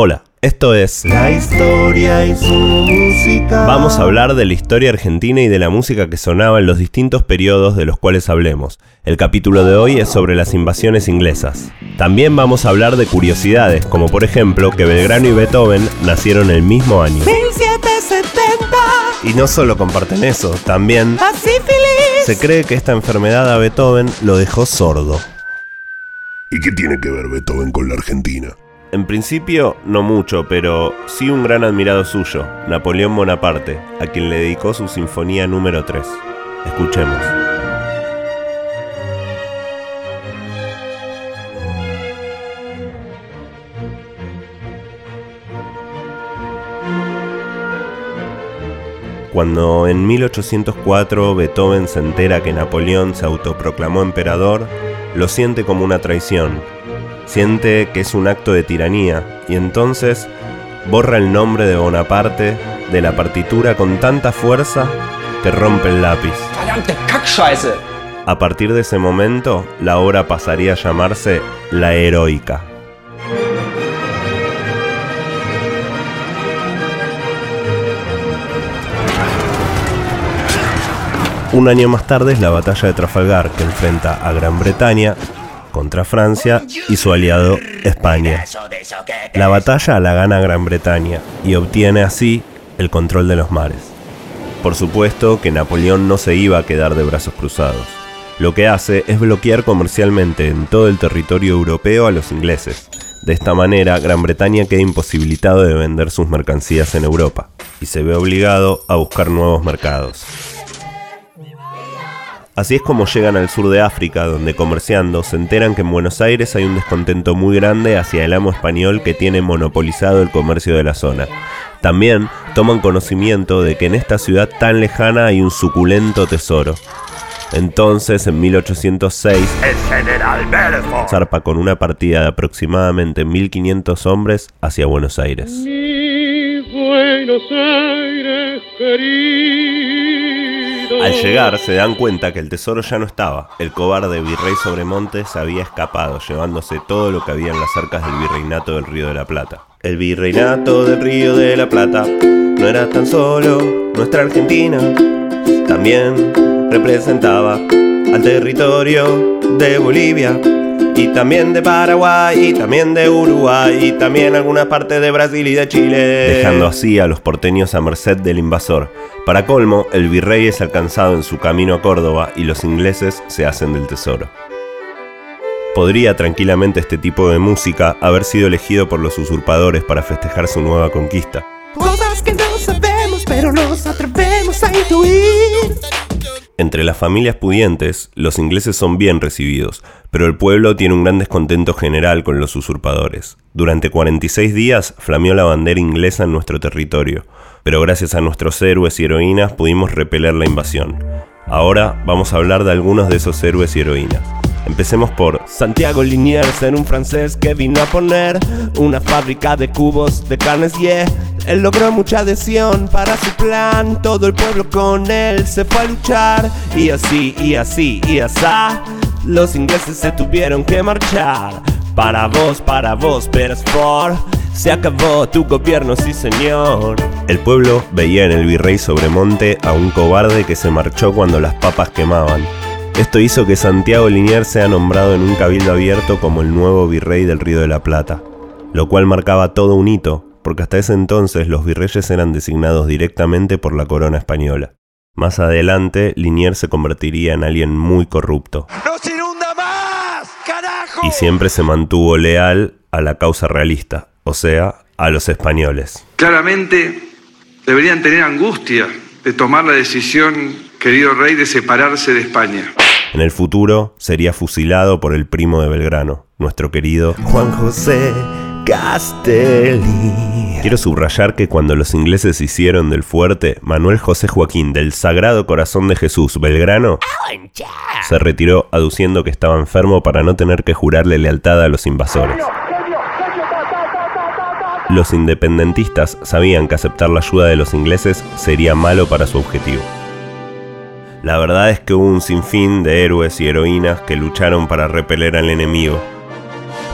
Hola, esto es La historia y su música. Vamos a hablar de la historia argentina y de la música que sonaba en los distintos periodos de los cuales hablemos. El capítulo de hoy es sobre las invasiones inglesas. También vamos a hablar de curiosidades, como por ejemplo que Belgrano y Beethoven nacieron el mismo año. 1770. Y no solo comparten eso, también se cree que esta enfermedad a Beethoven lo dejó sordo. ¿Y qué tiene que ver Beethoven con la Argentina? En principio, no mucho, pero sí un gran admirado suyo, Napoleón Bonaparte, a quien le dedicó su Sinfonía número 3. Escuchemos. Cuando en 1804 Beethoven se entera que Napoleón se autoproclamó emperador, lo siente como una traición. Siente que es un acto de tiranía y entonces borra el nombre de Bonaparte de la partitura con tanta fuerza que rompe el lápiz. A partir de ese momento, la obra pasaría a llamarse La Heroica. Un año más tarde es la batalla de Trafalgar que enfrenta a Gran Bretaña contra Francia y su aliado España. La batalla la gana Gran Bretaña y obtiene así el control de los mares. Por supuesto que Napoleón no se iba a quedar de brazos cruzados. Lo que hace es bloquear comercialmente en todo el territorio europeo a los ingleses. De esta manera, Gran Bretaña queda imposibilitado de vender sus mercancías en Europa y se ve obligado a buscar nuevos mercados. Así es como llegan al sur de África, donde comerciando se enteran que en Buenos Aires hay un descontento muy grande hacia el amo español que tiene monopolizado el comercio de la zona. También toman conocimiento de que en esta ciudad tan lejana hay un suculento tesoro. Entonces, en 1806, El general Belfort. zarpa con una partida de aproximadamente 1500 hombres hacia Buenos Aires. Al llegar se dan cuenta que el tesoro ya no estaba. El cobarde virrey Sobremonte se había escapado, llevándose todo lo que había en las arcas del virreinato del Río de la Plata. El virreinato del Río de la Plata no era tan solo nuestra Argentina, también representaba al territorio de Bolivia. Y también de Paraguay, y también de Uruguay, y también algunas partes de Brasil y de Chile. Dejando así a los porteños a merced del invasor. Para colmo, el virrey es alcanzado en su camino a Córdoba y los ingleses se hacen del tesoro. Podría tranquilamente este tipo de música haber sido elegido por los usurpadores para festejar su nueva conquista. Cosas que no sabemos, pero nos atrevemos a intuir. Entre las familias pudientes, los ingleses son bien recibidos, pero el pueblo tiene un gran descontento general con los usurpadores. Durante 46 días flameó la bandera inglesa en nuestro territorio, pero gracias a nuestros héroes y heroínas pudimos repeler la invasión. Ahora vamos a hablar de algunos de esos héroes y heroínas. Empecemos por Santiago Liniers, era un francés que vino a poner una fábrica de cubos de carnes. Él logró mucha adhesión para su plan, todo el pueblo con él se fue a luchar y así y así y asá. Los ingleses se tuvieron que marchar. Para vos, para vos, Beresford. Se acabó tu gobierno, sí señor. El pueblo veía en el virrey Sobremonte a un cobarde que se marchó cuando las papas quemaban. Esto hizo que Santiago Liniers sea nombrado en un cabildo abierto como el nuevo virrey del Río de la Plata, lo cual marcaba todo un hito, porque hasta ese entonces los virreyes eran designados directamente por la corona española. Más adelante, Liniers se convertiría en alguien muy corrupto. ¡No se inunda más! ¡Carajo! y siempre se mantuvo leal a la causa realista, o sea, a los españoles. Claramente deberían tener angustia de tomar la decisión, querido rey, de separarse de España. En el futuro sería fusilado por el primo de Belgrano, nuestro querido Juan José Castelli. Quiero subrayar que cuando los ingleses hicieron del fuerte, Manuel José Joaquín del Sagrado Corazón de Jesús Belgrano se retiró aduciendo que estaba enfermo para no tener que jurarle lealtad a los invasores. Los independentistas sabían que aceptar la ayuda de los ingleses sería malo para su objetivo. La verdad es que hubo un sinfín de héroes y heroínas que lucharon para repeler al enemigo.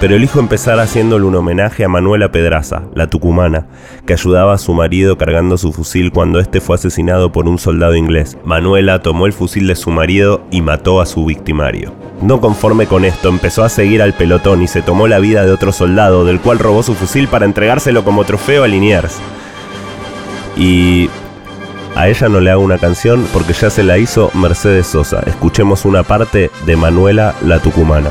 Pero elijo empezar haciéndole un homenaje a Manuela Pedraza, la tucumana, que ayudaba a su marido cargando su fusil cuando este fue asesinado por un soldado inglés. Manuela tomó el fusil de su marido y mató a su victimario. No conforme con esto, empezó a seguir al pelotón y se tomó la vida de otro soldado, del cual robó su fusil para entregárselo como trofeo a Liniers. Y a ella no le hago una canción porque ya se la hizo Mercedes Sosa. Escuchemos una parte de Manuela la Tucumana.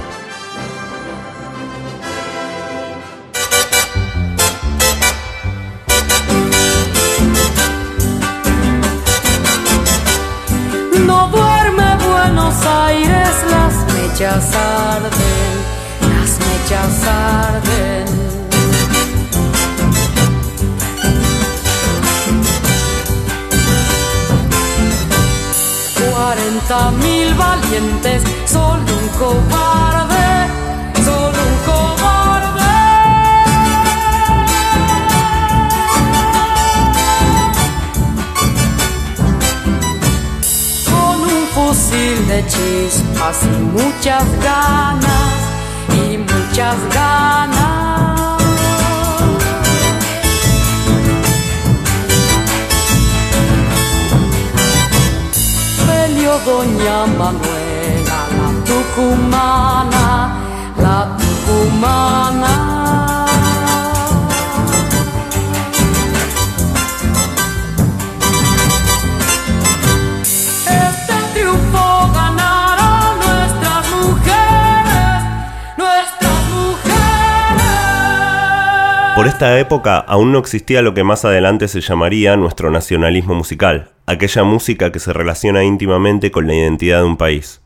Arden, las mechas arden. Cuarenta mil valientes, solo un cobarde, de chispas y muchas ganas y muchas ganas. Peleó doña Manuela, la tucumana, la tucumana. Por esta época aún no existía lo que más adelante se llamaría nuestro nacionalismo musical, aquella música que se relaciona íntimamente con la identidad de un país.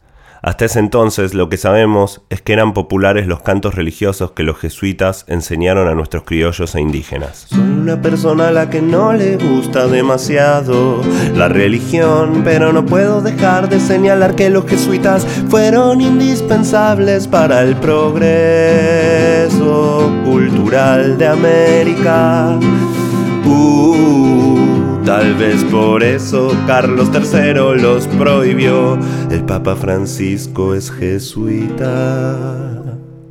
Hasta ese entonces lo que sabemos es que eran populares los cantos religiosos que los jesuitas enseñaron a nuestros criollos e indígenas. Soy una persona a la que no le gusta demasiado la religión, pero no puedo dejar de señalar que los jesuitas fueron indispensables para el progreso cultural de América. Uh, tal vez por eso Carlos III los prohibió. El Papa Francisco es jesuita.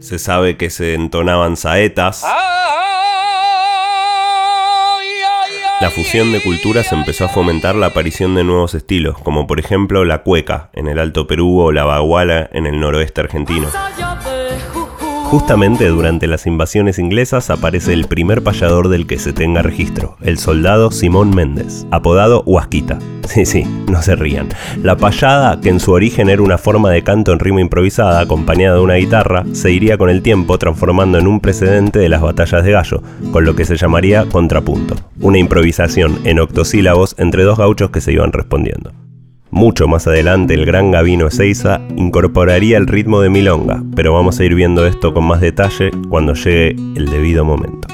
Se sabe que se entonaban saetas. La fusión de culturas empezó a fomentar la aparición de nuevos estilos, como por ejemplo la cueca en el Alto Perú o la baguala en el noroeste argentino. Justamente durante las invasiones inglesas aparece el primer payador del que se tenga registro, el soldado Simón Méndez, apodado Huasquita. Sí, sí, no se rían. La payada, que en su origen era una forma de canto en rima improvisada acompañada de una guitarra, se iría con el tiempo transformando en un precedente de las batallas de gallo, con lo que se llamaría contrapunto, una improvisación en octosílabos entre dos gauchos que se iban respondiendo. Mucho más adelante el gran Gavino Ezeiza incorporaría el ritmo de milonga, pero vamos a ir viendo esto con más detalle cuando llegue el debido momento.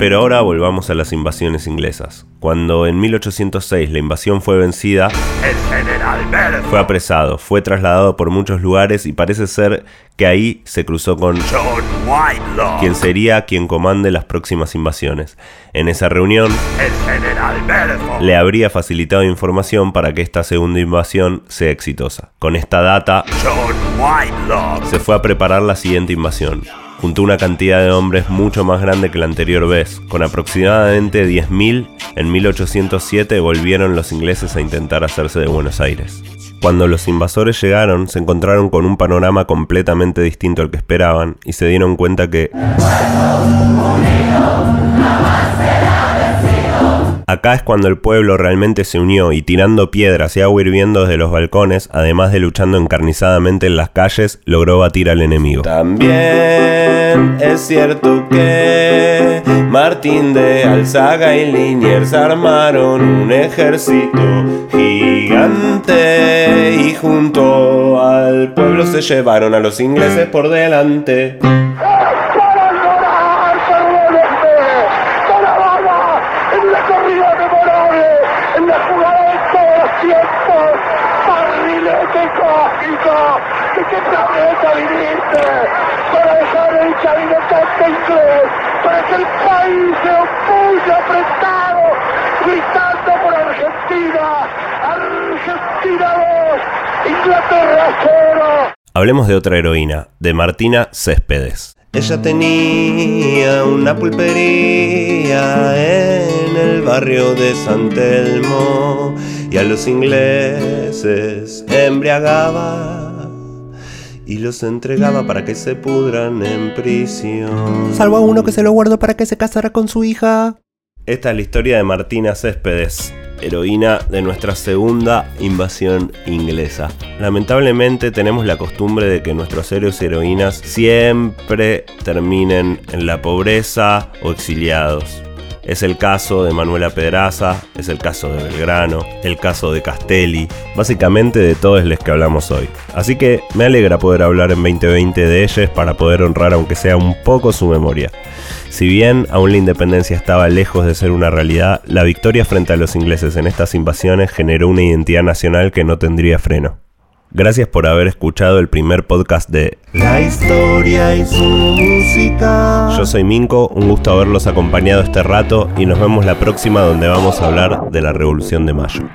Pero ahora volvamos a las invasiones inglesas. Cuando en 1806 la invasión fue vencida, fue apresado, fue trasladado por muchos lugares y parece ser que ahí se cruzó con quien sería quien comande las próximas invasiones. En esa reunión le habría facilitado información para que esta segunda invasión sea exitosa. Con esta data se fue a preparar la siguiente invasión. Juntó una cantidad de hombres mucho más grande que la anterior vez. Con aproximadamente 10.000, en 1807 volvieron los ingleses a intentar hacerse de Buenos Aires. Cuando los invasores llegaron, se encontraron con un panorama completamente distinto al que esperaban y se dieron cuenta que... Acá es cuando el pueblo realmente se unió y tirando piedras y agua hirviendo desde los balcones, además de luchando encarnizadamente en las calles, logró batir al enemigo. También es cierto que Martín de Alzaga y Liniers armaron un ejército gigante y junto al pueblo se llevaron a los ingleses por delante. para llorar ferviente con la bala en la corrida memorable, en la jugada de todos los tiempos, cósmico, ¿de qué planeta viniste? Para dejar el chavinotante inglés, para que el país se opulle apretado, gritando por Argentina, Argentina 2, Inglaterra 0. Hablemos de otra heroína, de Martina Céspedes. Ella tenía una pulpería en el barrio de San Telmo y a los ingleses embriagaba y los entregaba para que se pudran en prisión. Salvo a uno que se lo guardó para que se casara con su hija. Esta es la historia de Martina Céspedes, heroína de nuestra segunda invasión inglesa. Lamentablemente tenemos la costumbre de que nuestros héroes y heroínas siempre terminen en la pobreza o exiliados. Es el caso de Manuela Pedraza, es el caso de Belgrano, el caso de Castelli, básicamente de todos los que hablamos hoy. Así que me alegra poder hablar en 2020 de ellos para poder honrar aunque sea un poco su memoria. Si bien aún la independencia estaba lejos de ser una realidad, la victoria frente a los ingleses en estas invasiones generó una identidad nacional que no tendría freno. Gracias por haber escuchado el primer podcast de La historia y su música. Yo soy Minko, un gusto haberlos acompañado este rato y nos vemos la próxima donde vamos a hablar de la Revolución de Mayo.